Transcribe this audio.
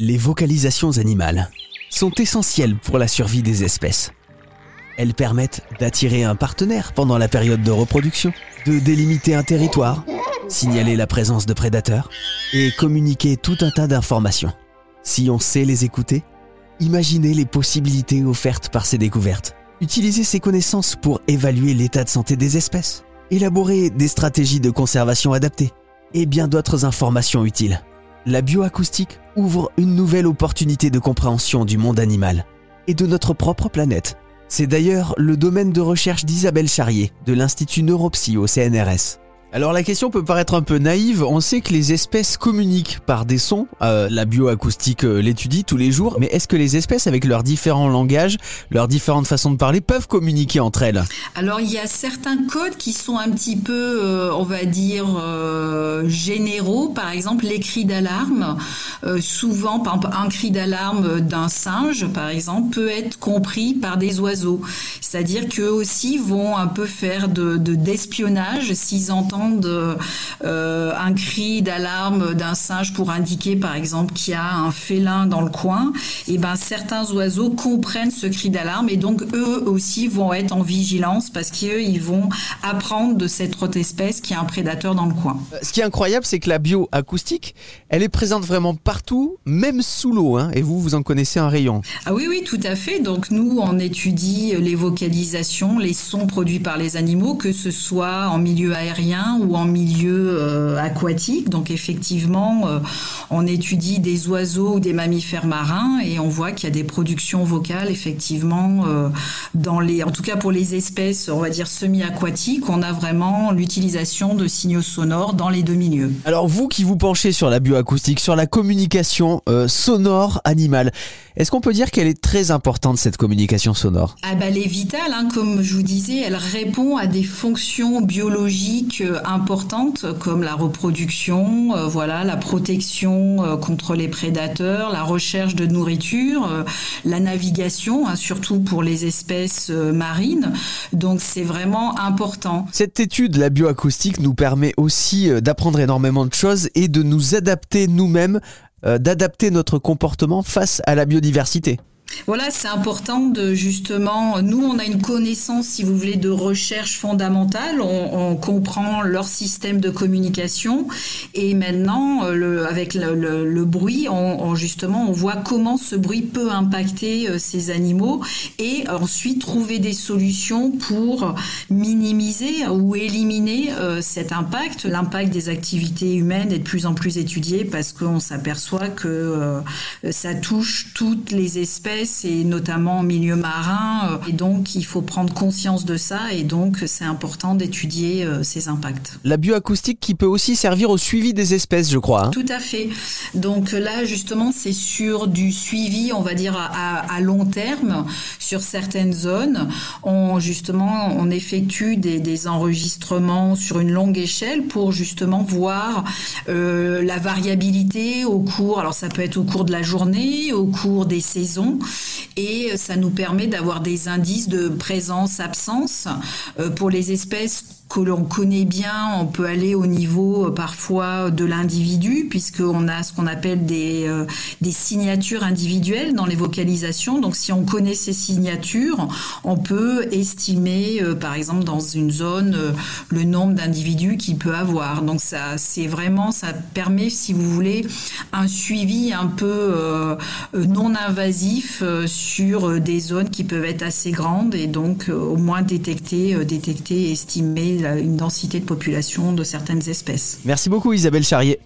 Les vocalisations animales sont essentielles pour la survie des espèces. Elles permettent d'attirer un partenaire pendant la période de reproduction, de délimiter un territoire, signaler la présence de prédateurs et communiquer tout un tas d'informations. Si on sait les écouter, imaginez les possibilités offertes par ces découvertes. Utilisez ces connaissances pour évaluer l'état de santé des espèces, élaborer des stratégies de conservation adaptées et bien d'autres informations utiles la bioacoustique ouvre une nouvelle opportunité de compréhension du monde animal et de notre propre planète. C'est d'ailleurs le domaine de recherche d'Isabelle Charrier de l'Institut Neuropsy au CNRS. Alors la question peut paraître un peu naïve, on sait que les espèces communiquent par des sons, euh, la bioacoustique euh, l'étudie tous les jours, mais est-ce que les espèces avec leurs différents langages, leurs différentes façons de parler peuvent communiquer entre elles? Alors il y a certains codes qui sont un petit peu, euh, on va dire, généraux, par exemple les cris d'alarme. souvent, un cri d'alarme d'un singe, par exemple, peut être compris par des oiseaux. C'est-à-dire qu'eux aussi vont un peu faire de d'espionnage s'ils entendent euh, un cri d'alarme d'un singe pour indiquer par exemple qu'il y a un félin dans le coin, et ben certains oiseaux comprennent ce cri d'alarme et donc eux aussi vont être en vigilance parce qu'eux ils vont apprendre de cette autre espèce qui a un prédateur dans le coin. Euh, ce qui est incroyable, c'est que la bioacoustique, elle est présente vraiment partout, même sous l'eau, hein, et vous, vous en connaissez un rayon. Ah oui, oui, tout à fait. Donc nous, on étudie les vocalisations, les sons produits par les animaux, que ce soit en milieu aérien ou en milieu euh, aquatique. Donc effectivement, euh, on étudie des oiseaux ou des mammifères marins et on voit qu'il y a des productions vocales effectivement euh, dans les, en tout cas pour les espèces, on va dire semi-aquatiques, on a vraiment l'utilisation de signaux sonores dans les deux milieux. Alors vous qui vous penchez sur la bioacoustique, sur la communication sonore animale, est-ce qu'on peut dire qu'elle est très importante cette communication sonore? Ah bah elle est vitale, hein, comme je vous disais, elle répond à des fonctions biologiques importantes comme la reproduction, euh, voilà, la protection euh, contre les prédateurs, la recherche de nourriture, euh, la navigation, hein, surtout pour les espèces marines. Donc c'est vraiment important. Cette étude, la bioacoustique, nous permet aussi d'apprendre énormément de choses et de nous adapter nous-mêmes, d'adapter notre comportement face à la biodiversité. Voilà, c'est important de justement, nous on a une connaissance, si vous voulez, de recherche fondamentale, on, comprend leur système de communication et maintenant, euh, avec le, bruit, justement, on voit comment ce bruit peut impacter euh, ces animaux et ensuite trouver des solutions pour minimiser ou éliminer euh, cet impact. L'impact des activités humaines est de plus en plus étudié parce qu'on s'aperçoit que ça touche toutes les espèces et notamment en milieu marin. Euh, et donc, il faut prendre conscience de ça et donc c'est important d'étudier euh, ces impacts. La bioacoustique qui peut aussi servir au suivi des espèces, je crois. Hein. Tout à fait. Donc là, justement, c'est sur du suivi, on va dire à, long terme, sur certaines zones. On justement, on effectue des, enregistrements sur une longue échelle pour justement voir euh, la variabilité au cours. Alors ça peut être au cours de la journée, au cours des saisons, et ça nous permet d'avoir des indices de présence-absence euh, pour les espèces que l'on connaît bien, on peut aller au niveau euh, parfois de l'individu, puisqu'on a ce qu'on appelle des, euh, des signatures individuelles dans les vocalisations. Donc si on connaît ces signatures, on peut estimer, euh, par exemple, dans une zone, le nombre d'individus qu'il peut avoir. Donc ça, c'est vraiment, ça permet, si vous voulez, un suivi un peu non invasif sur des zones qui peuvent être assez grandes et donc au moins détecter, détecter, estimer une densité de population de certaines espèces. Merci beaucoup Isabelle Charrier.